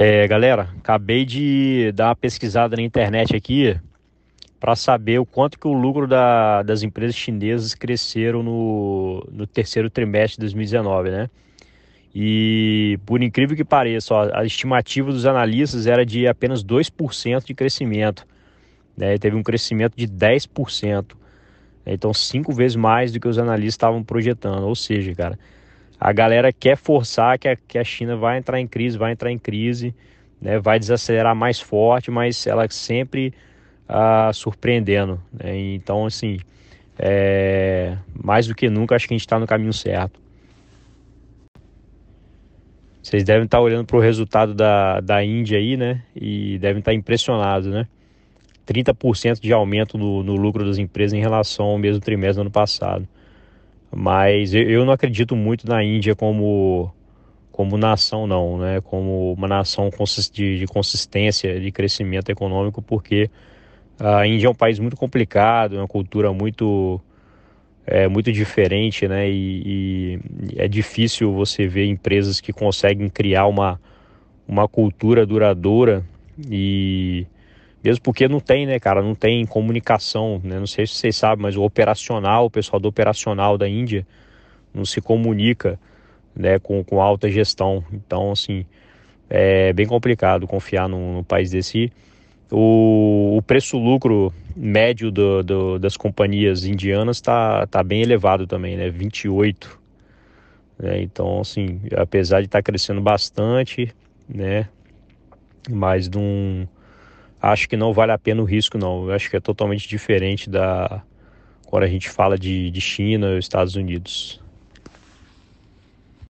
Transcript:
É, galera, acabei de dar uma pesquisada na internet aqui para saber o quanto que o lucro da, das empresas chinesas cresceram no, no terceiro trimestre de 2019, né? E por incrível que pareça, ó, a estimativa dos analistas era de apenas 2% de crescimento. Né? Teve um crescimento de 10%. Né? Então, cinco vezes mais do que os analistas estavam projetando. Ou seja, cara, a galera quer forçar que a, que a China vai entrar em crise, vai entrar em crise, né? vai desacelerar mais forte, mas ela sempre ah, surpreendendo. Né? Então, assim, é, mais do que nunca, acho que a gente está no caminho certo. Vocês devem estar olhando para o resultado da, da Índia aí, né? E devem estar impressionados, né? 30% de aumento no, no, lucro das empresas em relação ao mesmo trimestre do ano passado. Mas eu, não acredito muito na Índia como, como nação, não, né? Como uma nação de, consistência, de crescimento econômico, porque a Índia é um país muito complicado, uma cultura muito é muito diferente, né? E, e, é difícil você ver empresas que conseguem criar uma, uma cultura duradoura e mesmo porque não tem, né, cara? Não tem comunicação, né? Não sei se vocês sabem, mas o operacional, o pessoal do operacional da Índia não se comunica, né, com, com alta gestão. Então, assim, é bem complicado confiar num, num país desse. O, o preço-lucro médio do, do, das companhias indianas está tá bem elevado também, né? 28. Né? Então, assim, apesar de estar tá crescendo bastante, né? Mas não, acho que não vale a pena o risco, não. Eu acho que é totalmente diferente da quando a gente fala de, de China Estados Unidos.